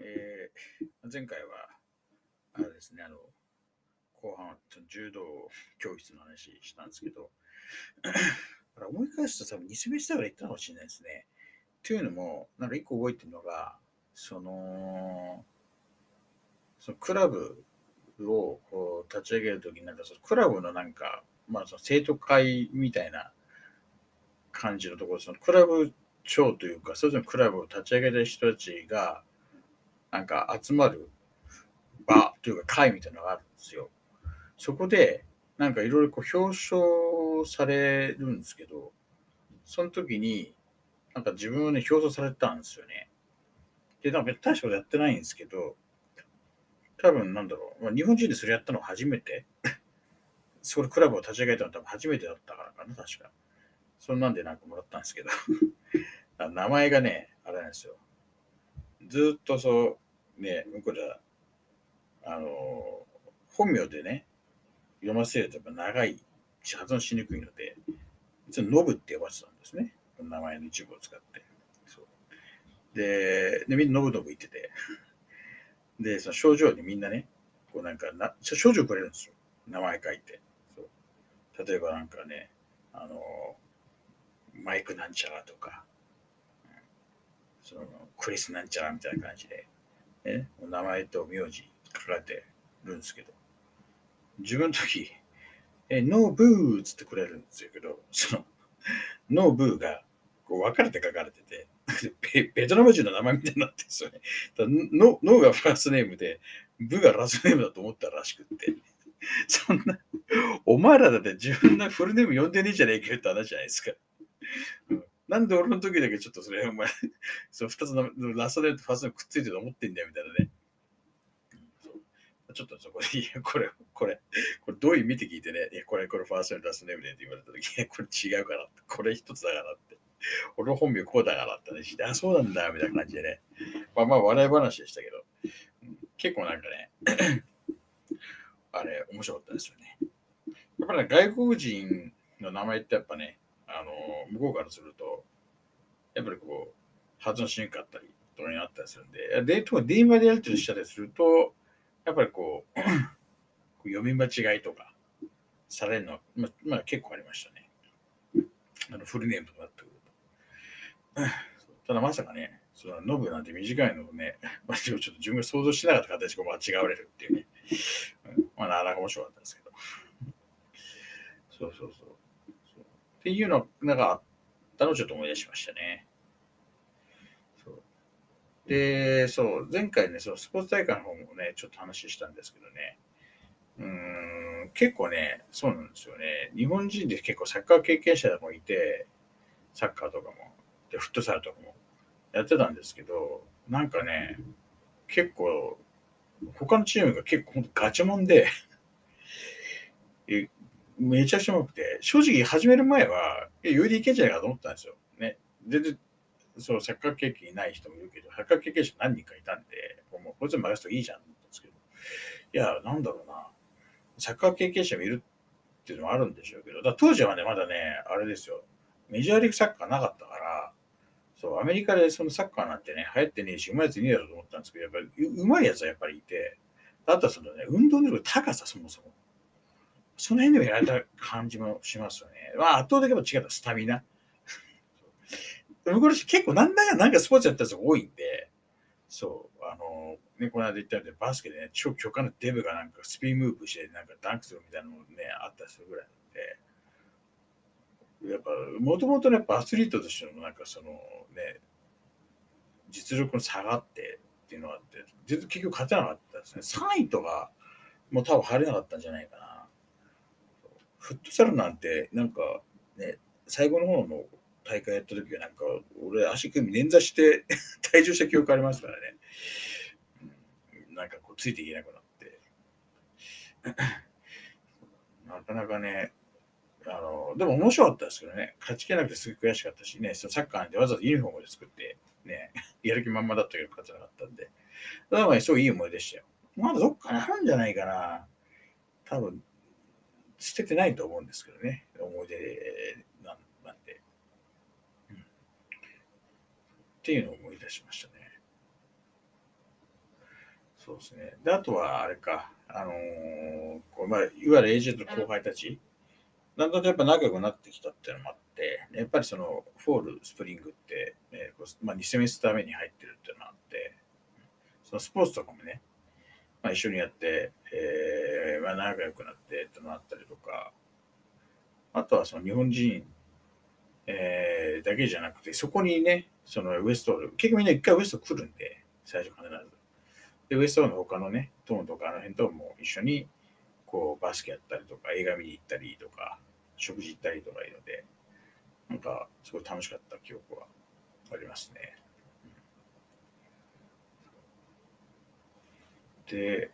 えー前回は、あれですね、あの、後半は柔道教室の話したんですけど、これ思い返すと多分2セメスターぐら行ったかもしれないですね。というのも、なんか一個覚えてるのが、その、そのクラブをこう立ち上げるときに、なんかそのクラブのなんか、まあその生徒会みたいな感じのところ、そのクラブ長というか、それぞれのクラブを立ち上げた人たちが、なんか集まる場というか会みたいなのがあるんですよ。そこで、なんかいろいろこう表彰されるんですけど、その時に、なんか自分はね、表彰されたんですよね。で、なんか大したことやってないんですけど、多分なんだろう、まあ、日本人でそれやったのは初めて、そこでクラブを立ち上げたのは多分初めてだったからかな、確か。そんなんでなんかもらったんですけど、名前がね、あれなんですよ。ずっとそう、ね、向こうでは、あの、本名でね、読ませるとやっぱ長いし、発音しにくいので、いつもノブって呼ばせてたんですね。名前の一部を使って。で、でみんなノブノブ言ってて、で、その症状にみんなね、こうなんかな、症状くれるんですよ。名前書いて。そう例えばなんかね、あの、マイクなんちゃらとか、そのクリスなんちゃらみたいな感じで、ね、名前と名字書かれてるんですけど、自分の時、え、ノーブーつってくれるんですけど、その、ノーブーがこう分かれて書かれてて、ベベトナム人の名前みたいになってるんですよね。ノノーがファーストネームで、ブーがラスネームだと思ったらしくって、そんな、お前らだって自分のフルネーム呼んでねえじゃねえかよって話じゃないですか。うんなんで俺の時だけちょっとそれ、お前、その2つのラストネームとファーストネームくっついてると思ってんだよみたいなね。ちょっとそこで、いや、これ、これ、これどういう意味って聞いてね、いや、これ、これファーストネーム、ラストネームでって言われた時、いや、これ違うからって、これ一つだからって。俺の本名こうだからって話で、あ、そうなんだ、みたいな感じでね。まあまあ、笑い話でしたけど、結構なんかね、あれ、面白かったですよね。やっぱり、ね、外国人の名前ってやっぱね、あの、向こうからすると、やっぱりこう、発音しにくかったりとかになったりするんで、で、特に電話でやり取りしたりすると、やっぱりこう、こう読み間違いとかされるのは、まあ、まあ、結構ありましたね。あのフルネームとかなってくると。ただまさかね、そのノブなんて短いのをね、まあ、ちょっと自分が想像してなかった形で間違われるっていうね。まあ、なかなか面白かったですけど。そうそうそう。っていうのがあったのをちょっと思い出しましたね。そうで、そう、前回ね、そのスポーツ大会の方もね、ちょっと話したんですけどね、うん、結構ね、そうなんですよね。日本人で結構サッカー経験者もいて、サッカーとかも、で、フットサルとかもやってたんですけど、なんかね、結構、他のチームが結構本当ガチモンで、めちゃくちゃうまくて、正直始める前は、え余裕でいけんじゃないかと思ったんですよ。ね。全然、そう、サッカー経験ない人もいるけど、サッカー経験者何人かいたんで、もうこいつに任せといいじゃんと思ったんですけど、いや、なんだろうな。サッカー経験者もいるっていうのもあるんでしょうけど、だ当時はね、まだね、あれですよ。メジャーリーグサッカーなかったから、そう、アメリカでそのサッカーなんてね、流行ってねえし、うまいやついねえだろうと思ったんですけど、やっぱりううまいやつはやっぱりいて、あとはそのね、運動能力高さ、そもそも。その辺でもやられた感じもしますよね。まあ、圧倒的に違ったスタミナ。向こうの人結構なんだかなんかスポーツやったやつが多いんで、そう、あの、ね、この間言ったようにバスケでね、超巨漢のデブがなんかスピンムーブしてなんかダンクするみたいなのもね、あったりするぐらいなんで、やっぱ、もともとね、アスリートとしてのなんかそのね、実力の差がってっていうのがあって、結局勝てなかったですね。3位とかもう多分入れなかったんじゃないかな。フットサルなんて、なんかね、最後の方の大会やった時はなんか、俺足首捻挫して 退場した記憶ありますからね。うんかこうついていけなくなって、なかなかね、あの、でも面白かったですけどね、勝ちきれなくてすごい悔しかったしね、そのサッカーなんてわざわざユニフォームで作って、ね、やる気満々だったけど勝てなかったんで、だからすごいいい思いでしたよ。まだどっかにあるんじゃないかな。多分、捨ててないと思うんですけどね、思い出なんなんで、うん。っていうのを思い出しましたね。そうですね。で、あとは、あれか、あのーこうまあ、いわゆるエージェントの後輩たち、だんだんとやっぱ仲良くなってきたっていうのもあって、やっぱりその、 fall、spring って、えこうまあ、2セメスター目に入ってるっていうのがあって、そのスポーツとかもね、まあ、一緒にやって、えーまあ、仲良くなってってのあったり、あとはその日本人、えーだけじゃなくて、そこにね、そのウエスト、結局みんな一回ウエスト来るんで、最初必ず。で、ウエストの他のね、トーンとかあの辺とも一緒に、こう、バスケやったりとか、映画見に行ったりとか、食事行ったりとかいうので、なんか、すごい楽しかった記憶はありますね。で、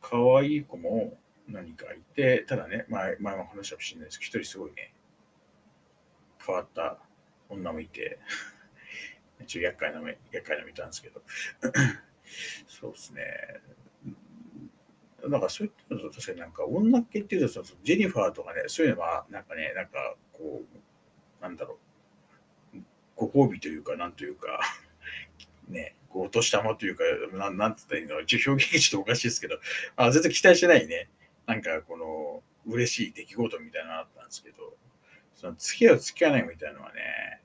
可愛い子も何かいて、ただね、前前も話したかもしれないですけど、一人すごいね、変わった女もいて、ちょっと厄介な目、厄介な見たんですけど、そうですね。なんかそういったのと確かになんか女っ気っていうと、ジェニファーとかね、そういうのはなんかね、なんかこう、なんだろう、ご褒美というか、なんというか、ね、こう、お年玉というか、なんなんつったらいいの一応表現がちょっとおかしいですけど、あ全然期待してないね、なんかこの、嬉しい出来事みたいなのあったんですけど、その付き合う付き合わないみたいなのはね、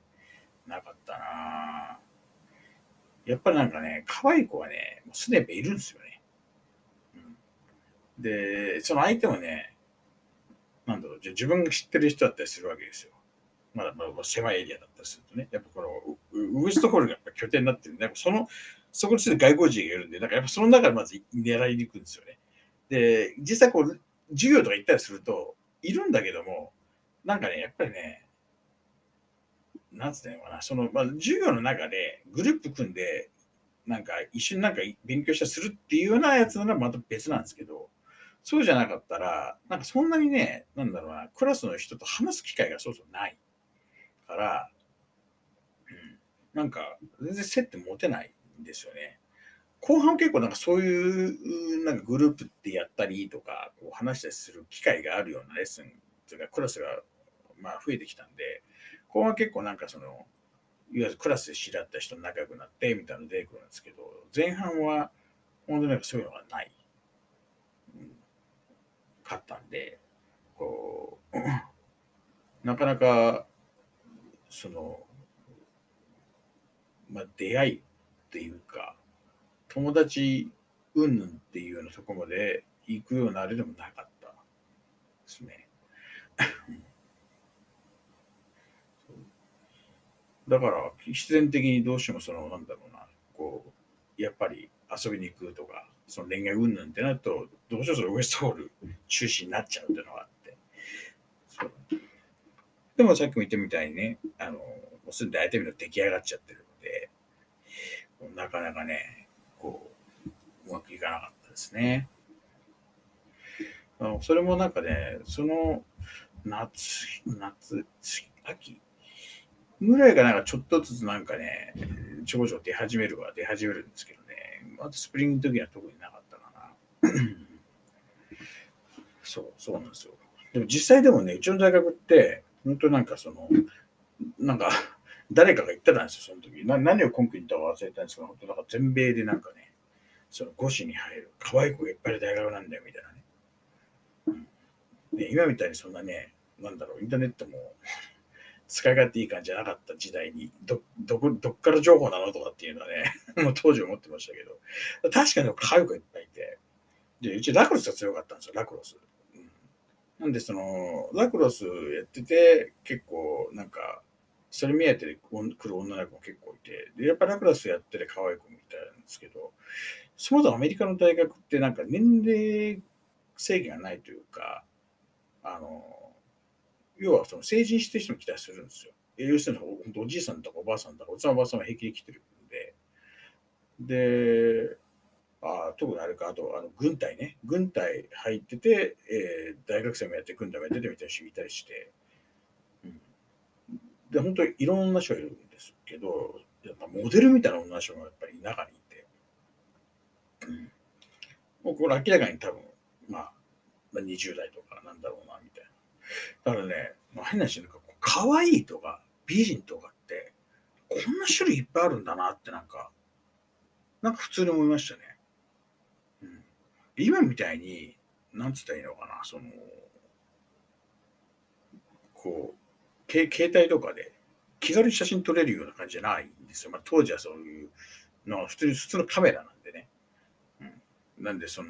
なかったなぁやっぱりなんかね、可愛い子はね、もうすでにいるんですよね。うん、で、その相手もね、なんだろう、じゃ自分が知ってる人だったりするわけですよ。まだまだ狭いエリアだったりするとね、やっぱこのウウエストホールがやっぱ拠点になってるんで、やっぱその、そこに住んで外国人がいるんで、なんかやっぱその中でまず狙いに行くんですよね。で、実際こう、授業とか行ったりすると、いるんだけども、なんかね、やっぱりね、なんつってんのかな、その、まあ、授業の中でグループ組んで、なんか一緒になんか勉強したりするっていうようなやつならまた別なんですけど、そうじゃなかったら、なんかそんなにね、なんだろうな、クラスの人と話す機会がそうそうないから、うん、なんか全然接点持てないんですよね。後半結構なんかそういうなんかグループでやったりとか、こう話したりする機会があるようなレッスンというかクラスがまあ増えてきたんで、後半結構なんかその、いわゆるクラスで知り合った人仲良くなってみたいなの出てくるんですけど、前半は本当になんかそういうのがない、うん、かったんで、こう、なかなか、その、まあ出会いっていうか、友達云々っていうようなとこまで行くようなあれでもなかったですね。だから必然的にどうしてもそのなんだろうなこうやっぱり遊びに行くとかその恋愛云々ってなるとどうしてもそのウエストホール中心になっちゃうっていうのがあってでもさっきも言ったみたいにねあのもうすでに相手見ると出来上がっちゃってるのでなかなかねいかなかったですね。それもなんかねその夏夏秋ぐらいがなんかちょっとずつなんかね、ちょこちょこ出始めるは出始めるんですけどね、あとスプリングの時は特になかったかな。そう、そうなんですよ。でも実際でもね、うちの大学って、本当なんかその、なんか、誰かが言ってたんですよ、その時。な何を根拠に言ったか忘れたんですけど、本当なんか全米でなんかね、その5市に入る。可愛い子がいっぱいいる大学なんだよ、みたいなね。うん、で今みたいにそんなね、なんだろう、インターネットも使い勝手いい感じじゃなかった時代に、ど、どこ、どっから情報なのとかっていうのはね、もう当時思ってましたけど、確かに可愛い子いっぱいいて、で、うちラクロスが強かったんですよ、ラクロス。うん、なんで、その、ラクロスやってて、結構、なんか、それ目当てで来る女の子も結構いて、で、やっぱラクロスやってて可愛い子みたいなんですけど、そもそもアメリカの大学ってなんか年齢制限がないというか、あの、要はその成人してる人も来たりするんですよ。要するに本当おじいさんとかおばあさんとかおじさんおばあさんは平気で来てるんで、で、あ特にあれか、あと、あの軍隊ね、軍隊入ってて、えー、大学生もやって軍隊もやっててみたいな人いたりして、で、本当にいろんな人がいるんですけど、やっぱモデルみたいな女の人がやっぱり中に、もうこれ明らかに多分、まあ、20代とかなんだろうな、みたいな。だからね、まあ、変な話なんか、可愛いとか美人とかって、こんな種類いっぱいあるんだなってなんか、なんか普通に思いましたね。うん、今みたいに、なんつったらいいのかな、その、こう、け携帯とかで気軽に写真撮れるような感じじゃないんですよ。まあ、当時はそういうのは普通に普通のカメラなんでね。うん、なんで、その、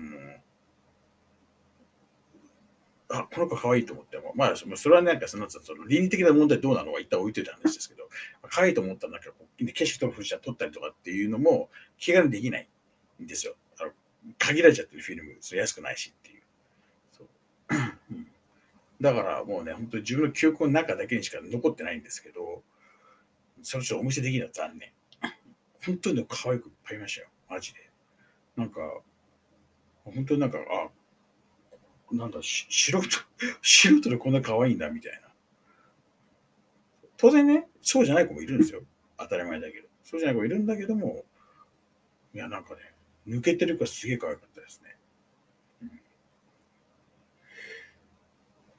あ、この子可愛いと思っても、まあ、それはなんかその、その倫理的な問題どうなのは一旦置いといた話ですけど、可愛いと思ったらなんかこう、景色とか風車撮ったりとかっていうのも気軽にできないんですよ。あの限られちゃってるフィルム、それ安くないしっていう。そうだからもうね、本当に自分の記憶の中だけにしか残ってないんですけど、その人お見せできないの残念。本当に可愛くいっぱいいましたよ。マジで。なんか、本当になんか、あ、なんだ、素人、素人でこんな可愛いんだみたいな。当然ね、そうじゃない子もいるんですよ。当たり前だけど。そうじゃない子もいるんだけども、いや、なんかね、抜けてるからすげえ可愛かったですね。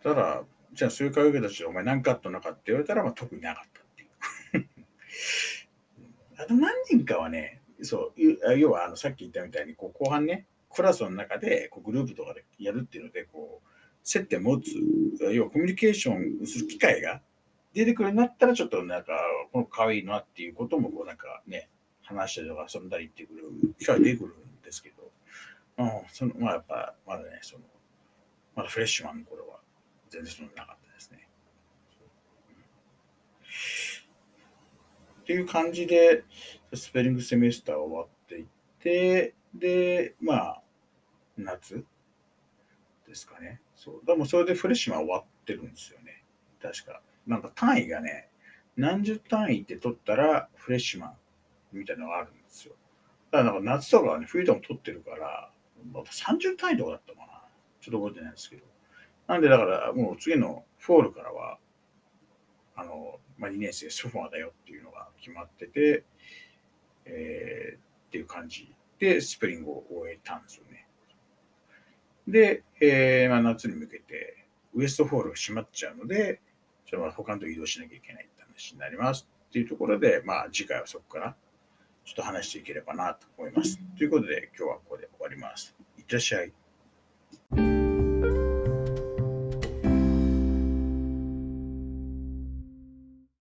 ただ、じゃあそういう可愛い子たちお前何カットなかって言われたら、まあ、特になかったっていう。あと何人かはね、そう、要はあのさっき言ったみたいに、こう後半ね、クラスの中でこうグループとかでやるっていうので、こう、接点持つ、要はコミュニケーションする機会が出てくるようになったら、ちょっとなんか、この可愛いなっていうことも、こうなんかね、話したりとか遊んだりっていう機会が出てくるんですけど、うん、その、まあやっぱ、まだね、その、まだフレッシュマンの頃は全然そんななかったですね。っていう感じで、スペリングセメスター終わっていって、で、まあ、夏ですかね。そう。でもそれでフレッシュマン終わってるんですよね。確か。なんか単位がね、何十単位って取ったらフレッシュマンみたいなのがあるんですよ。だからなんか夏とかはね、冬でも取ってるから、また30単位とかだったかな。ちょっと覚えてないですけど。なんでだからもう次のフォールからは、あの、まあ、2年生ソファーだよっていうのが決まってて、えー、っていう感じでスプリングを終えたんですよね。で、えーまあ、夏に向けてウエストホールが閉まっちゃうので、ちょっと他のと移動しなきゃいけないって話になりますっていうところで、まあ次回はそこからちょっと話していければなと思います。ということで今日はここで終わります。いってらっしゃい。